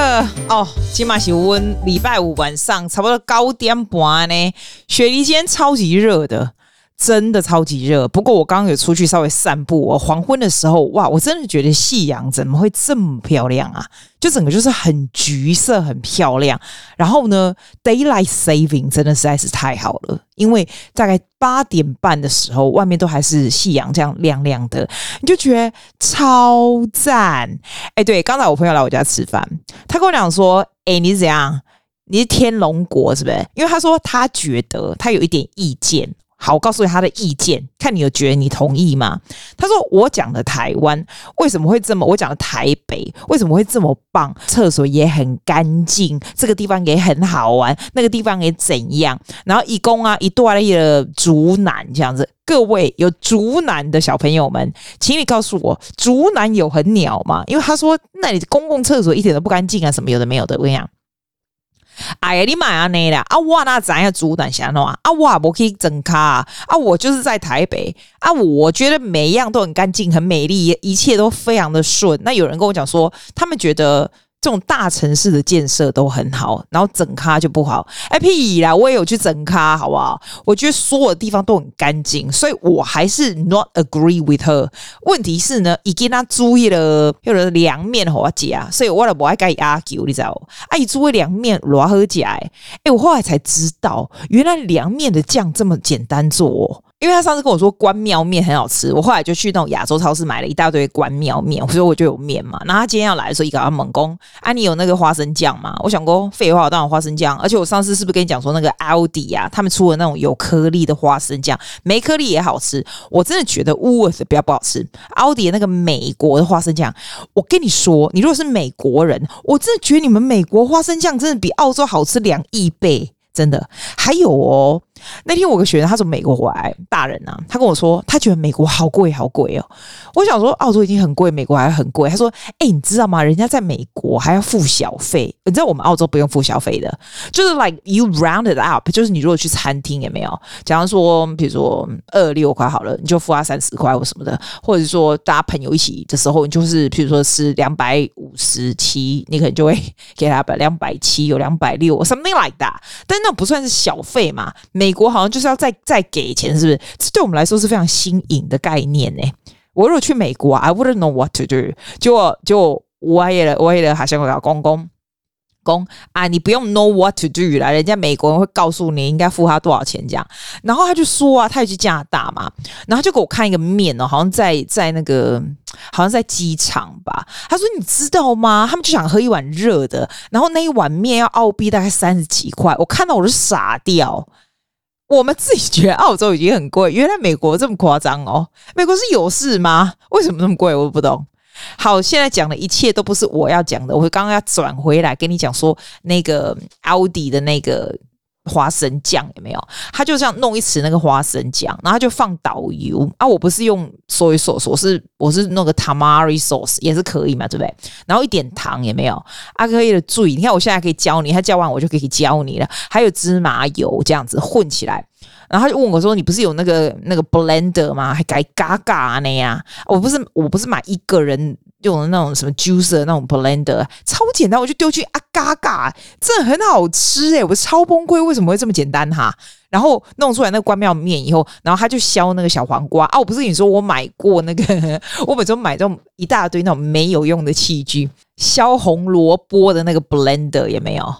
呃哦，今嘛是温礼拜五晚上差不多九点半呢，雪梨今天超级热的。真的超级热，不过我刚刚有出去稍微散步，我黄昏的时候，哇，我真的觉得夕阳怎么会这么漂亮啊？就整个就是很橘色，很漂亮。然后呢，daylight saving 真的实在是太好了，因为大概八点半的时候，外面都还是夕阳这样亮亮的，你就觉得超赞。哎，对，刚才我朋友来我家吃饭，他跟我讲说，哎，你是怎样？你是天龙国是不是？因为他说他觉得他有一点意见。好，我告诉他的意见，看你有觉得你同意吗？他说我讲的台湾为什么会这么？我讲的台北为什么会这么棒？厕所也很干净，这个地方也很好玩，那个地方也怎样？然后一共啊一段的竹南这样子，各位有竹南的小朋友们，请你告诉我，竹南有很鸟吗？因为他说那里公共厕所一点都不干净啊，什么有的没有的，我跟你讲。哎呀，你买啊那啦啊，我那咱要主胆想喏啊，我不可以整卡，啊，我就是在台北啊，我觉得每一样都很干净、很美丽，一切都非常的顺。那有人跟我讲说，他们觉得。这种大城市的建设都很好，然后整咖就不好。哎屁啦，我也有去整咖，好不好？我觉得所有地方都很干净，所以我还是 not agree with her。问题是呢，已经他注意了，有了凉面好假，所以我也不爱跟伊 argue，你知道？阿姨注意凉面如何假？哎，我后来才知道，原来凉面的酱这么简单做哦。因为他上次跟我说关庙面很好吃，我后来就去那种亚洲超市买了一大堆关庙面，所以我就有面嘛。然后他今天要来的时候，一个要猛攻，啊，你有那个花生酱吗？我想过废话，当然花生酱。而且我上次是不是跟你讲说那个奥迪啊，他们出了那种有颗粒的花生酱，没颗粒也好吃。我真的觉得 Woods 比较不好吃，奥迪那个美国的花生酱，我跟你说，你如果是美国人，我真的觉得你们美国花生酱真的比澳洲好吃两亿倍，真的。还有哦。那天我个学生他从美国回来，大人啊，他跟我说他觉得美国好贵好贵哦。我想说澳洲已经很贵，美国还很贵。他说：“哎、你知道吗？人家在美国还要付小费，你知道我们澳洲不用付小费的，就是 like you round it up，就是你如果去餐厅有没有？假如说比如说二六块好了，你就付他三十块或什么的，或者是说大家朋友一起的时候，你就是比如说是两百五十七，你可能就会给他把两百七有两百六 something like that，但那不算是小费嘛？美美国好像就是要再再给钱，是不是？这对我们来说是非常新颖的概念呢。我如果去美国，I wouldn't know what to do 就。就就我也了，我也了，好像我老公公公啊，你不用 know what to do 啦，人家美国人会告诉你应该付他多少钱这样。然后他就说啊，他也去加拿大嘛，然后就给我看一个面哦，好像在在那个好像在机场吧。他说你知道吗？他们就想喝一碗热的，然后那一碗面要澳币大概三十几块，我看到我就傻掉。我们自己觉得澳洲已经很贵，原来美国这么夸张哦！美国是有事吗？为什么那么贵？我不懂。好，现在讲的一切都不是我要讲的，我刚刚要转回来跟你讲说那个奥迪的那个。花生酱有没有？他就这样弄一匙那个花生酱，然后他就放导油啊。我不是用 soy sauce，我是我是弄个 tamari sauce 也是可以嘛，对不对？然后一点糖也没有啊，可以的。注意，你看我现在可以教你，他教完我就可以教你了。还有芝麻油这样子混起来，然后他就问我说：“你不是有那个那个 blender 吗？还改嘎嘎那样？我不是我不是买一个人。”用的那种什么 juicer 那种 blender 超简单，我就丢去啊嘎嘎，真的很好吃诶、欸，我超崩溃，为什么会这么简单哈？然后弄出来那个关庙面以后，然后他就削那个小黄瓜啊，我不是跟你说我买过那个，我每次买这种一大堆那种没有用的器具，削红萝卜的那个 blender 也没有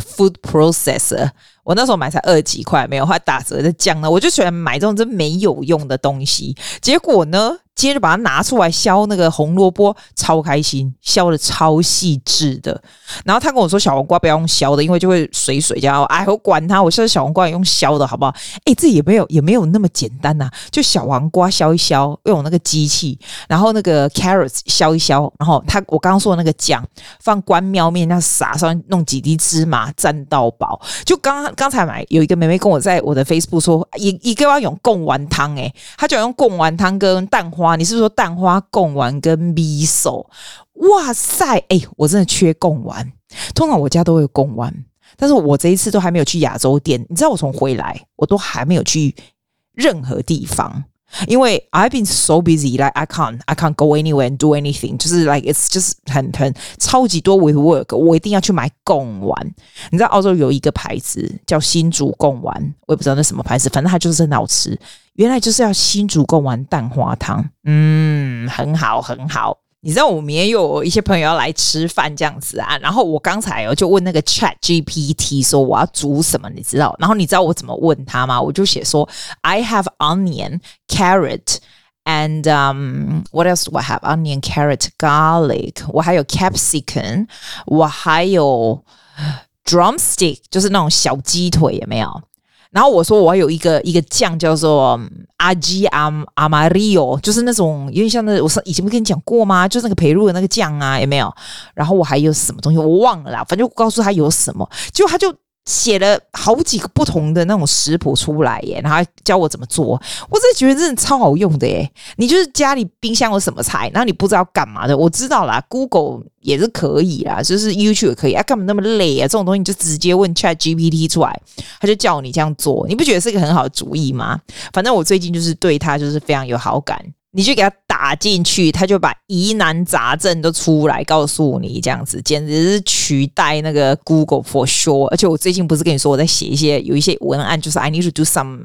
，food processor，我那时候买才二十几块，没有，后来打折的降了，我就喜欢买这种真没有用的东西，结果呢？接着把它拿出来削那个红萝卜，超开心，削的超细致的。然后他跟我说小黄瓜不要用削的，因为就会水水这样。哎，我管他，我削小黄瓜也用削的好不好？哎，这也没有也没有那么简单呐、就小黄瓜削一削，用那个机器，然后那个 carrots 削一削，然后他我刚刚说的那个酱放关庙面那撒上，弄几滴芝麻蘸到饱。就刚刚才买有一个妹妹跟我在我的 Facebook 说，一一个要用贡丸汤，诶，他就要用贡丸汤跟蛋花。你是不是说蛋花贡丸跟米索？哇塞，哎、我真的缺贡丸。通常我家都会有贡丸，但是我这一次都还没有去亚洲店。你知道我从回来，我都还没有去任何地方。因为 I've been so busy, like I can't, I can't go anywhere and do anything. 就是 like it's just 很很超级多 with work。我一定要去买贡丸。你知道澳洲有一个牌子叫新竹贡丸，我也不知道那什么牌子，反正它就是很好吃。原来就是要新竹贡丸蛋花汤，嗯，很好很好。你知道我们也有一些朋友要来吃饭这样子啊，然后我刚才哦就问那个 Chat GPT 说我要煮什么，你知道？然后你知道我怎么问他吗？我就写说 I have onion, carrot, and um what else do I have? Onion, carrot, garlic，我还有 capsicum，我还有 drumstick，就是那种小鸡腿，有没有？然后我说我有一个一个酱叫做阿基阿阿玛利奥，就是那种有点像那我上以前不跟你讲过吗？就是那个培露的那个酱啊，有没有？然后我还有什么东西我忘了啦，反正我告诉他有什么，结果他就。写了好几个不同的那种食谱出来耶，然后教我怎么做，我真的觉得真的超好用的耶。你就是家里冰箱有什么菜，然后你不知道干嘛的，我知道啦，Google 也是可以啦，就是 YouTube 也可以啊，干嘛那么累啊？这种东西你就直接问 Chat GPT 出来，他就叫你这样做，你不觉得是一个很好的主意吗？反正我最近就是对他就是非常有好感。你就给他打进去，他就把疑难杂症都出来告诉你，这样子简直是取代那个 Google for sure。而且我最近不是跟你说我在写一些有一些文案，就是 I need to do some、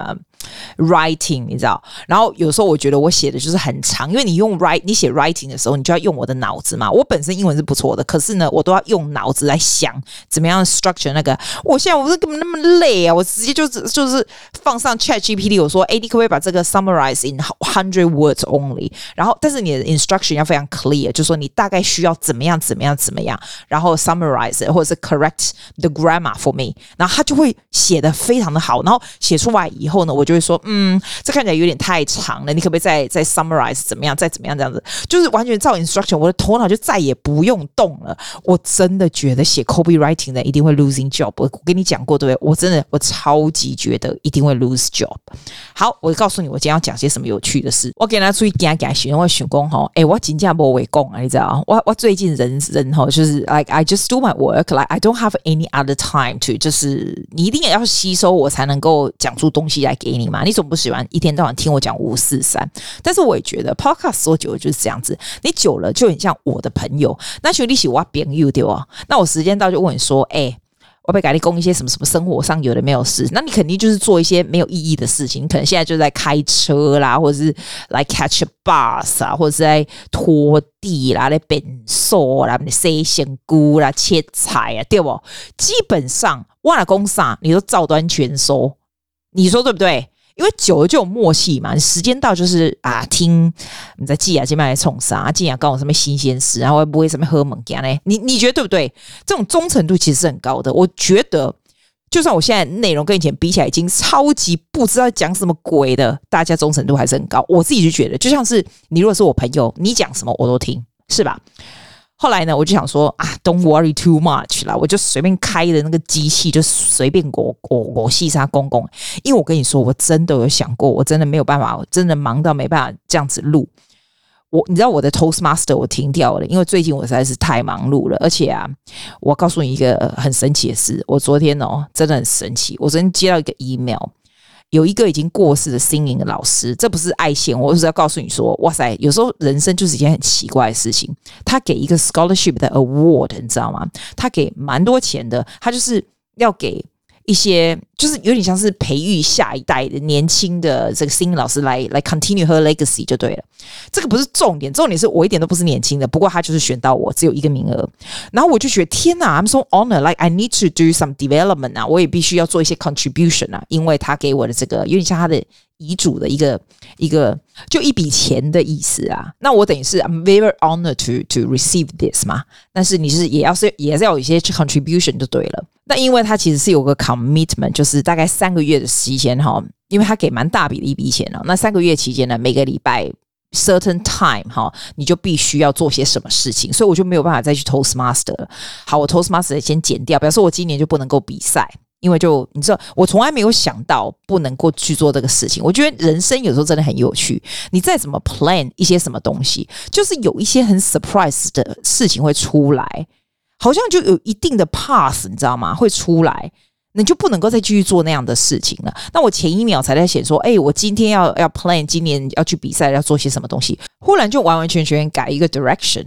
writing，你知道？然后有时候我觉得我写的就是很长，因为你用 write 你写 writing 的时候，你就要用我的脑子嘛。我本身英文是不错的，可是呢，我都要用脑子来想怎么样 structure 那个。我现在我是根本那么累啊，我直接就是就是放上 Chat GPT，我说，哎，你可不可以把这个 summarize in 好 hundred words？only，然后但是你的 instruction 要非常 clear，就是说你大概需要怎么样怎么样怎么样，然后 summarize 或者是 correct the grammar for me，然后他就会写的非常的好，然后写出来以后呢，我就会说，嗯，这看起来有点太长了，你可不可以再再 summarize 怎么样，再怎么样这样子，就是完全照 instruction，我的头脑就再也不用动了。我真的觉得写 copywriting 的一定会 losing job，我跟你讲过对不对？我真的我超级觉得一定会 lose job。好，我告诉你，我今天要讲些什么有趣事，我给他。所以讲讲学，我想讲吼，诶，我真正无话讲啊，你知道？我我最近人人吼，就是 like I just do my work，like I don't have any other time to，就是你一定也要吸收我才能够讲出东西来给你嘛。你总不喜欢一天到晚听我讲五四三，但是我也觉得 podcast 说久了就是这样子，你久了就很像我的朋友。那兄弟喜欢朋友对吧？那我时间到就问你说，诶。我被改你供一些什么什么生活上有的没有事，那你肯定就是做一些没有意义的事情。你可能现在就在开车啦，或者是来 catch a bus 啊，或者是在拖地啦，来变瘦啦，塞香菇啦，切菜啊，对不？基本上忘了公啥，你都照端全收，你说对不对？因为久了就有默契嘛，时间到就是啊，听你在记啊，这边来冲啥，记啊，告我什么新鲜事，然后不会什么喝猛干嘞？你你觉得对不对？这种忠诚度其实是很高的。我觉得，就算我现在内容跟以前比起来已经超级不知道讲什么鬼的，大家忠诚度还是很高。我自己就觉得，就像是你如果是我朋友，你讲什么我都听，是吧？后来呢，我就想说啊，Don't worry too much 啦，我就随便开的那个机器，就随便我我我细沙公公。因为我跟你说，我真的有想过，我真的没有办法，我真的忙到没办法这样子录。我你知道我的 Toastmaster 我停掉了，因为最近我实在是太忙碌了。而且啊，我告诉你一个很神奇的事，我昨天哦真的很神奇，我昨天接到一个 email。有一个已经过世的 singing 的老师，这不是爱线，我是要告诉你说，哇塞，有时候人生就是一件很奇怪的事情。他给一个 scholarship 的 award，你知道吗？他给蛮多钱的，他就是要给。一些就是有点像是培育下一代的年轻的这个新老师来来 continue her legacy 就对了。这个不是重点，重点是我一点都不是年轻的，不过他就是选到我，只有一个名额。然后我就觉得天哪，I'm so honored，like I need to do some development 啊，我也必须要做一些 contribution 啊，因为他给我的这个有点像他的遗嘱的一个一个就一笔钱的意思啊。那我等于是 I'm very honored to to receive this 嘛。但是你是也要是也是要有一些 contribution 就对了。那因为他其实是有个 commitment，就是大概三个月的时间哈，因为他给蛮大笔的一笔钱了。那三个月期间呢，每个礼拜 certain time 哈，你就必须要做些什么事情，所以我就没有办法再去 Toastmaster。好，我 Toastmaster 先剪掉，表示我今年就不能够比赛，因为就你知道，我从来没有想到不能够去做这个事情。我觉得人生有时候真的很有趣，你再怎么 plan 一些什么东西，就是有一些很 surprise 的事情会出来。好像就有一定的 pass，你知道吗？会出来，你就不能够再继续做那样的事情了。那我前一秒才在写说，哎，我今天要要 plan，今年要去比赛，要做些什么东西，忽然就完完全全改一个 direction。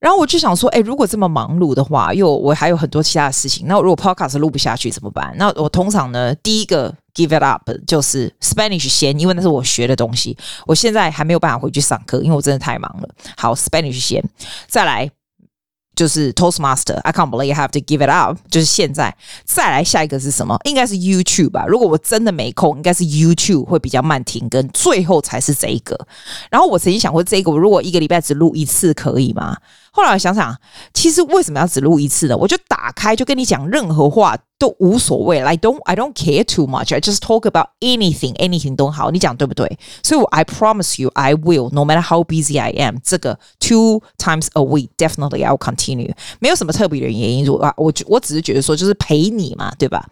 然后我就想说，哎，如果这么忙碌的话，又我还有很多其他的事情，那如果 podcast 录不下去怎么办？那我通常呢，第一个 give it up 就是 Spanish 先，因为那是我学的东西。我现在还没有办法回去上课，因为我真的太忙了。好，Spanish 先，再来就是 Toastmaster，I can't believe I have to give it up，就是现在。再来下一个是什么？应该是 YouTube 吧。如果我真的没空，应该是 YouTube 会比较慢停更，最后才是这一个。然后我曾经想过，这个我如果一个礼拜只录一次，可以吗？后来想想，其实为什么要只录一次呢？我就打开就跟你讲任何话都无所谓，I don't I don't care too much. I just talk about anything, anything 都好，你讲对不对？所以我 I promise you I will, no matter how busy I am. 这个 two times a week definitely I'll continue. 没有什么特别的原因，我我我只是觉得说就是陪你嘛，对吧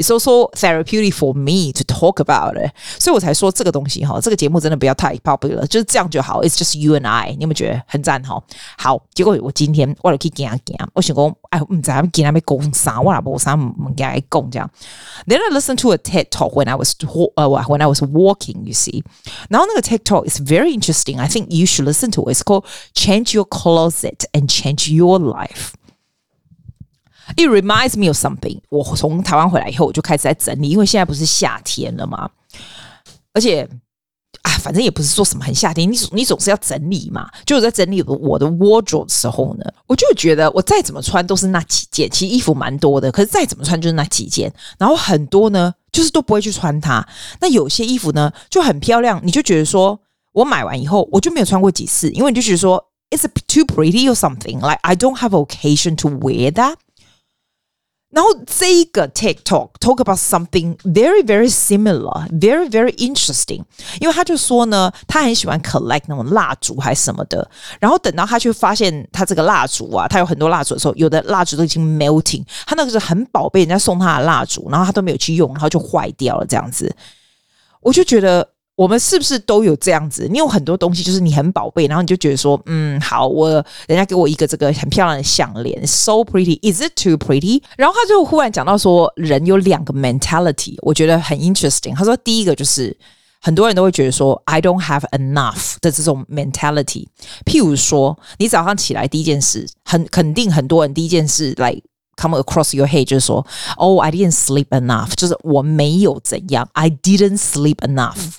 ？It's also therapeutic for me to talk about it，所以我才说这个东西哈，这个节目真的不要太 popular，就是这样就好。It's just you and I，你有没有觉得很赞哈？好，结果我今天我就去讲讲，我想讲，哎，唔知他们今天要讲啥，我也无啥唔唔该讲这样。Then I listened to a TED talk when I was 呃、uh, when I was walking, you see。然后那个 TED talk is very interesting. I think you should listen to it. It's called Change Your Closet and Change Your Life. It reminds me of something。我从台湾回来以后，我就开始在整理，因为现在不是夏天了嘛。而且啊，反正也不是说什么很夏天，你你总是要整理嘛。就我在整理我的 wardrobe 的时候呢，我就觉得我再怎么穿都是那几件，其实衣服蛮多的，可是再怎么穿就是那几件。然后很多呢，就是都不会去穿它。那有些衣服呢就很漂亮，你就觉得说我买完以后我就没有穿过几次，因为你就觉得说 it's too pretty or something like I don't have occasion to wear that。然后这一个 TikTok talk about something very very similar, very very interesting。因为他就说呢，他很喜欢 collect 那种蜡烛还是什么的。然后等到他去发现他这个蜡烛啊，他有很多蜡烛的时候，有的蜡烛都已经 melting。他那个是很宝贝，人家送他的蜡烛，然后他都没有去用，然后就坏掉了这样子。我就觉得。我们是不是都有这样子？你有很多东西，就是你很宝贝，然后你就觉得说，嗯，好，我人家给我一个这个很漂亮的项链，so pretty，is it too pretty？然后他就忽然讲到说，人有两个 mentality，我觉得很 interesting。他说，第一个就是很多人都会觉得说，I don't have enough 的这种 mentality。譬如说，你早上起来第一件事，很肯定很多人第一件事来、like, come across your head 就是说，Oh, I didn't sleep enough，就是我没有怎样，I didn't sleep enough。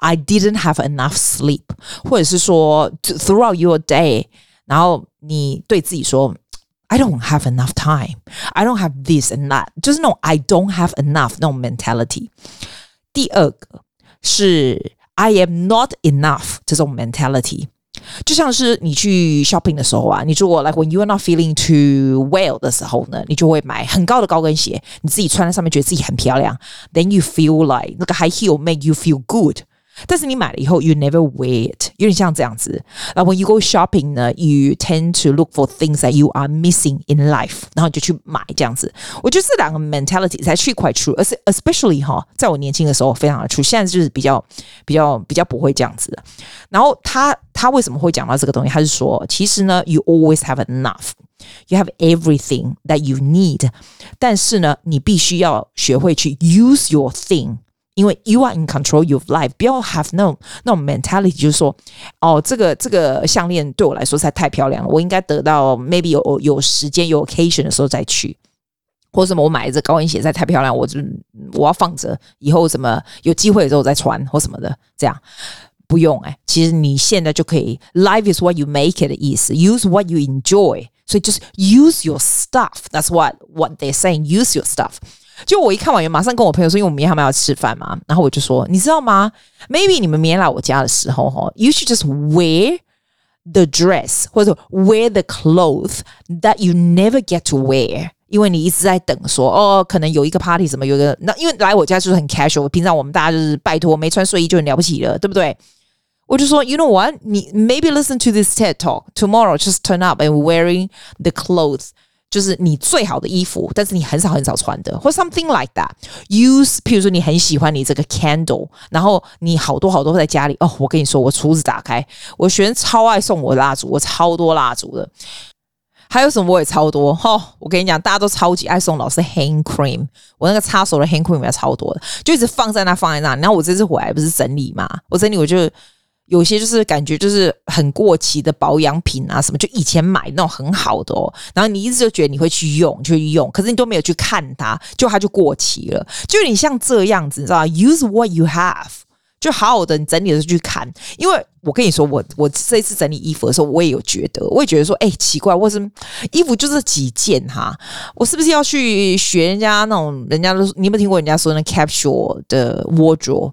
I didn't have enough sleep，或者是说 throughout your day，然后你对自己说 I don't have enough time，I don't have this and that，就是那种 I don't have enough 那种 mentality。第二个是 I am not enough 这种 mentality，就像是你去 shopping 的时候啊，你如果 like when you are not feeling too well 的时候呢，你就会买很高的高跟鞋，你自己穿在上面觉得自己很漂亮，then you feel like 那个 high heel make you feel good。 但是你买了以后，you never wear it，有点像这样子。啊，when you go shopping 呢，you tend to look for things that you are missing in life，然后就去买这样子。我觉得这两个 mentality 才是 quite true，而是 especially 哈，在我年轻的时候非常的 true，现在就是比较比较比较不会这样子。然后他他为什么会讲到这个东西？他是说，其实呢，you always have enough，you have everything that you need，但是呢，你必须要学会去 use your thing。 因为 you are in control of your life，不要 have 那种那种 mentality，就是说，哦，这个这个项链对我来说实在太漂亮了，我应该得到 maybe 有有时间有 occasion 的时候再去，或者什么我买这高跟鞋实在太漂亮，我就我要放着，以后什么有机会的时候再穿或什么的，这样不用哎、欸，其实你现在就可以，life is what you make it 的意思，use what you enjoy，所以就是 use your stuff，that's what what they're saying，use your stuff。 就我一看完，马上跟我朋友说，因为我们明天还没有要吃饭嘛，然后我就说，你知道吗？Maybe 你们明天来我家的时候，哈，you should just wear the dress 或者 wear the clothes that you never get to wear，因为你一直在等说，哦，可能有一个 party 什么，有一个那，因为来我家就是很 casual，平常我们大家就是拜托没穿睡衣就很了不起了，对不对？我就说，you know what？你 maybe listen to this TED talk tomorrow, just turn up and wearing the clothes。 就是你最好的衣服，但是你很少很少穿的，或 something like that。Use，譬如说你很喜欢你这个 candle，然后你好多好多在家里哦。我跟你说，我橱子打开，我学生超爱送我蜡烛，我超多蜡烛的。还有什么我也超多哈、哦！我跟你讲，大家都超级爱送老师 hand cream，我那个擦手的 hand cream 也超多的，就一直放在那，放在那。然后我这次回来不是整理嘛？我整理，我就有些就是感觉就是很过期的保养品啊，什么就以前买那种很好的哦，然后你一直就觉得你会去用，去用，可是你都没有去看它，就它就过期了。就你像这样子，你知道吗？Use what you have。就好好的，你整理的时候去看，因为我跟你说，我我这一次整理衣服的时候，我也有觉得，我也觉得说，哎、奇怪，为什么衣服就是几件哈？我是不是要去学人家那种？人家都你有没有听过人家说那 capsule 的 wardrobe？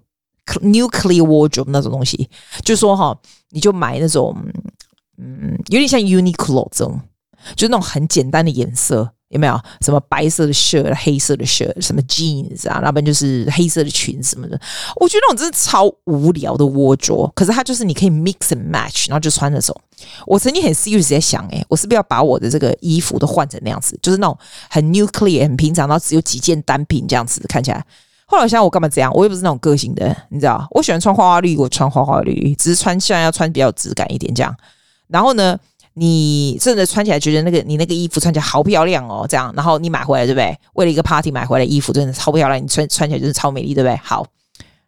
Nuclear wardrobe 那种东西？就是说哈，你就买那种，嗯，有点像 Uniqlo 这种，就是那种很简单的颜色。有没有什么白色的 shirt、黑色的 shirt、什么 jeans 啊？那边就是黑色的裙子什么的。我觉得那种真的超无聊的 wardrobe，可是它就是你可以 mix and match，然后就穿那种。我曾经很 serious 在想，诶，我是不是要把我的这个衣服都换成那样子，就是那种很 nuclear、很平常，然后只有几件单品这样子看起来。后来我想，我干嘛这样？我又不是那种个性的，你知道？我喜欢穿花花绿，我穿花花绿绿，只是穿现在要穿比较有质感一点这样。然后呢？你真的穿起来觉得那个你那个衣服穿起来好漂亮哦，这样，然后你买回来对不对？为了一个 party 买回来衣服真的超漂亮，你穿穿起来就是超美丽，对不对？好，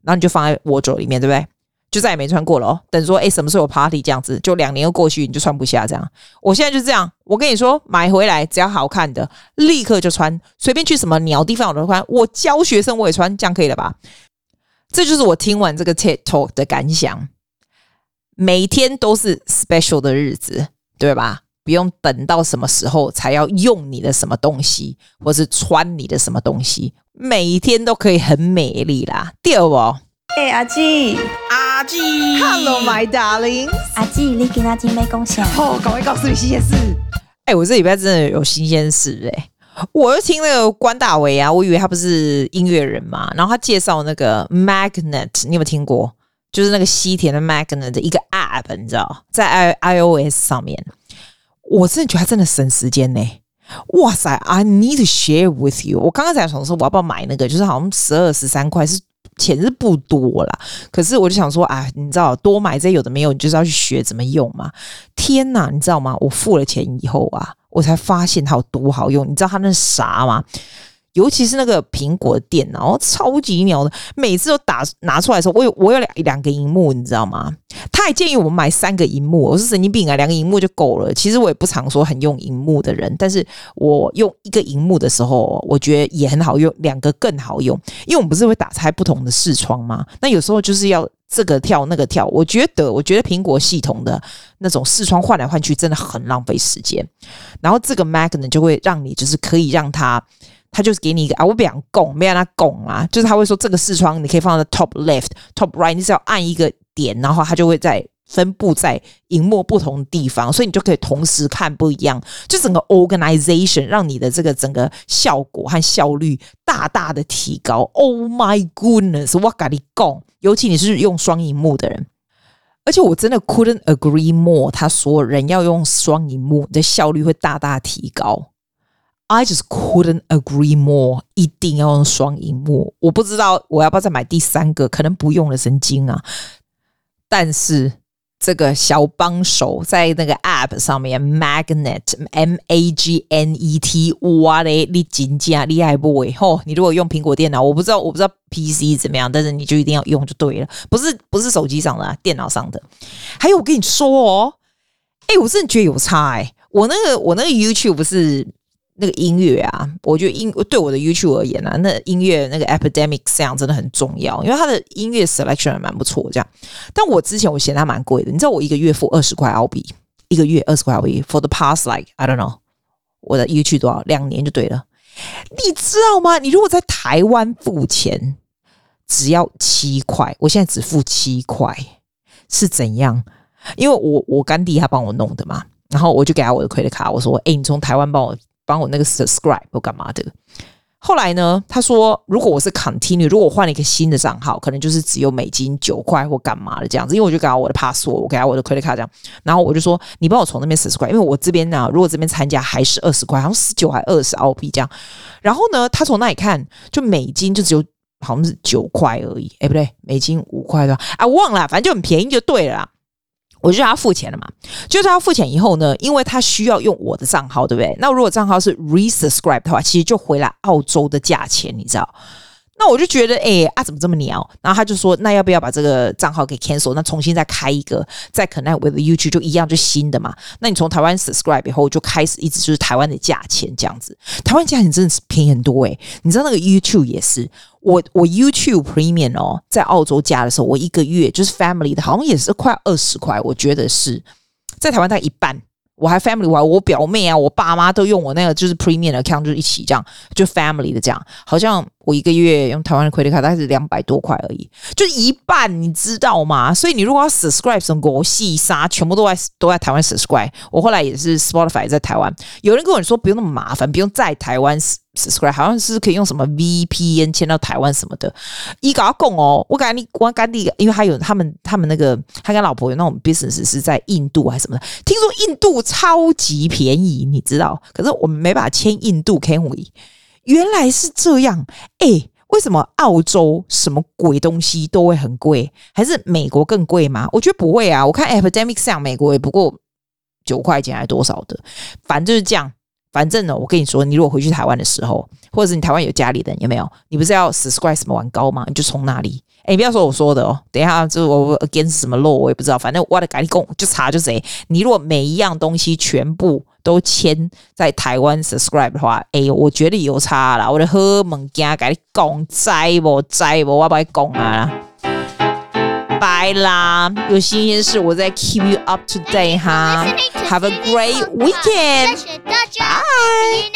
然后你就放在 wardrobe 里面，对不对？就再也没穿过了哦。等说，哎，什么时候有 party 这样子？就两年又过去，你就穿不下这样。我现在就这样，我跟你说，买回来只要好看的，立刻就穿，随便去什么鸟地方我都穿。我教学生我也穿，这样可以了吧？这就是我听完这个 TikTok 的感想。每天都是 special 的日子。对吧？不用等到什么时候才要用你的什么东西，或是穿你的什么东西，每一天都可以很美丽啦，对不？哎、欸，阿季，阿季，Hello my darling，阿季，你今天没贡献？哦，赶快告诉你新鲜事。哎、欸，我这礼拜真的有新鲜事哎、欸！我又听那个关大维啊，我以为他不是音乐人嘛，然后他介绍那个 Magnet，你有没有听过？就是那个西田的 Magnet 的一个 App，你知道，在 i iOS 上面，我真的觉得他真的省时间呢。哇塞，I need to share with you。我刚刚在想说，我要不要买那个？就是好像十二十三块，是钱是不多啦。可是我就想说，啊，你知道，多买这有的没有，你就是要去学怎么用嘛。天哪，你知道吗？我付了钱以后啊，我才发现它有多好用。你知道它那啥吗？尤其是那个苹果电脑，超级牛的，每次都打拿出来的时候，我有我有两两个荧幕，你知道吗？他还建议我们买三个荧幕，我是神经病啊，两个荧幕就够了。其实我也不常说很用荧幕的人，但是我用一个荧幕的时候，我觉得也很好用，两个更好用，因为我们不是会打开不同的视窗吗？那有时候就是要这个跳那个跳，我觉得我觉得苹果系统的那种视窗换来换去真的很浪费时间，然后这个 Mac 呢就会让你就是可以让它。他就是给你一个啊，我不想拱，没让他拱啊，就是他会说这个视窗你可以放在 top left、top right，你只要按一个点，然后它就会在分布在荧幕不同地方，所以你就可以同时看不一样，就整个 organization 让你的这个整个效果和效率大大的提高。Oh my goodness，我跟你讲，尤其你是用双荧幕的人，而且我真的 couldn't agree more，他说人要用双荧幕你的效率会大大提高。I just couldn't agree more，一定要用双萤幕。我不知道我要不要再买第三个，可能不用了，神经啊！但是这个小帮手在那个 App 上面，Magnet M A G N E T，哇嘞，你真正厉害不？喂，吼！你如果用苹果电脑，我不知道，我不知道 PC 怎么样，但是你就一定要用就对了，不是不是手机上的，电脑上的。还有我跟你说哦，哎，我真的觉得有差哎、我那个我那个 YouTube 不是。那个音乐啊，我觉得音对我的 YouTube 而言啊，那音乐那个 Epidemic Sound 真的很重要，因为它的音乐 selection 还蛮不错。这样，但我之前我嫌它蛮贵的，你知道我一个月付二十块澳币，一个月二十块澳币，for the past like I don't know，我的 YouTube 多少两年就对了。你知道吗？你如果在台湾付钱只要七块，我现在只付七块，是怎样？因为我我干弟他帮我弄的嘛，然后我就给他我的 credit 卡，我说：“哎，你从台湾帮我。”帮我那个 subscribe 或干嘛的？后来呢？他说，如果我是 continue，如果我换了一个新的账号，可能就是只有美金九块或干嘛的这样子。因为我就给他我的 password，我给他我的 credit card 这样。然后我就说，你帮我从那边 subscribe，因为我这边呢，如果这边参加还是二十块，好像十九还二十澳币这样。然后呢，他从那里看，就美金就只有好像是九块而已。哎，不对，美金五块的啊，忘了，反正就很便宜就对了。我就要付钱了嘛，就是他付钱以后呢，因为他需要用我的账号，对不对？那如果账号是 resubscribe 的话，其实就回来澳洲的价钱，你知道？那我就觉得，哎、啊，怎么这么鸟？然后他就说，那要不要把这个账号给 cancel？那重新再开一个，再 connect with YouTube 就一样，就新的嘛。那你从台湾 subscribe 以后，就开始一直就是台湾的价钱这样子。台湾价钱真的是便宜很多诶、你知道那个 YouTube 也是，我我 YouTube Premium 哦，在澳洲加的时候，我一个月就是 Family 的，好像也是快二十块，我觉得是在台湾大概一半。我还 family，我还我表妹啊，我爸妈都用我那个就是 premium 的 account，就是一起这样，就 family 的这样，好像我一个月用台湾的 credit card 大概是两百多块而已，就一半，你知道吗？所以你如果要 subscribe 什么国际杀，全部都在都在台湾 subscribe。我后来也是 Spotify 在台湾，有人跟我说不用那么麻烦，不用在台湾。Subscribe 好像是可以用什么 VPN 签到台湾什么的，一搞要供哦，我感觉你我感觉因为他有他们他们那个他跟老婆有那种 business 是在印度还是什么的，听说印度超级便宜，你知道？可是我们没办法签印度 can we？原来是这样，诶，为什么澳洲什么鬼东西都会很贵？还是美国更贵吗？我觉得不会啊，我看 epidemics 美国也不过九块钱还多少的，反正就是这样。反正呢，我跟你说，你如果回去台湾的时候，或者是你台湾有家里的，有没有？你不是要 subscribe 什么玩高吗？你就从那里。哎，你不要说我说的哦。等一下，就是我 against 什么 law，我也不知道。反正我的赶紧讲，就查就谁。你如果每一样东西全部都签在台湾 subscribe 的话，哎，我觉得有差啦。我的好物件赶紧讲，在不在不，我不会讲啊。拜啦，有新鲜事我再 keep you up to date 哈。Have a great weekend. Bye.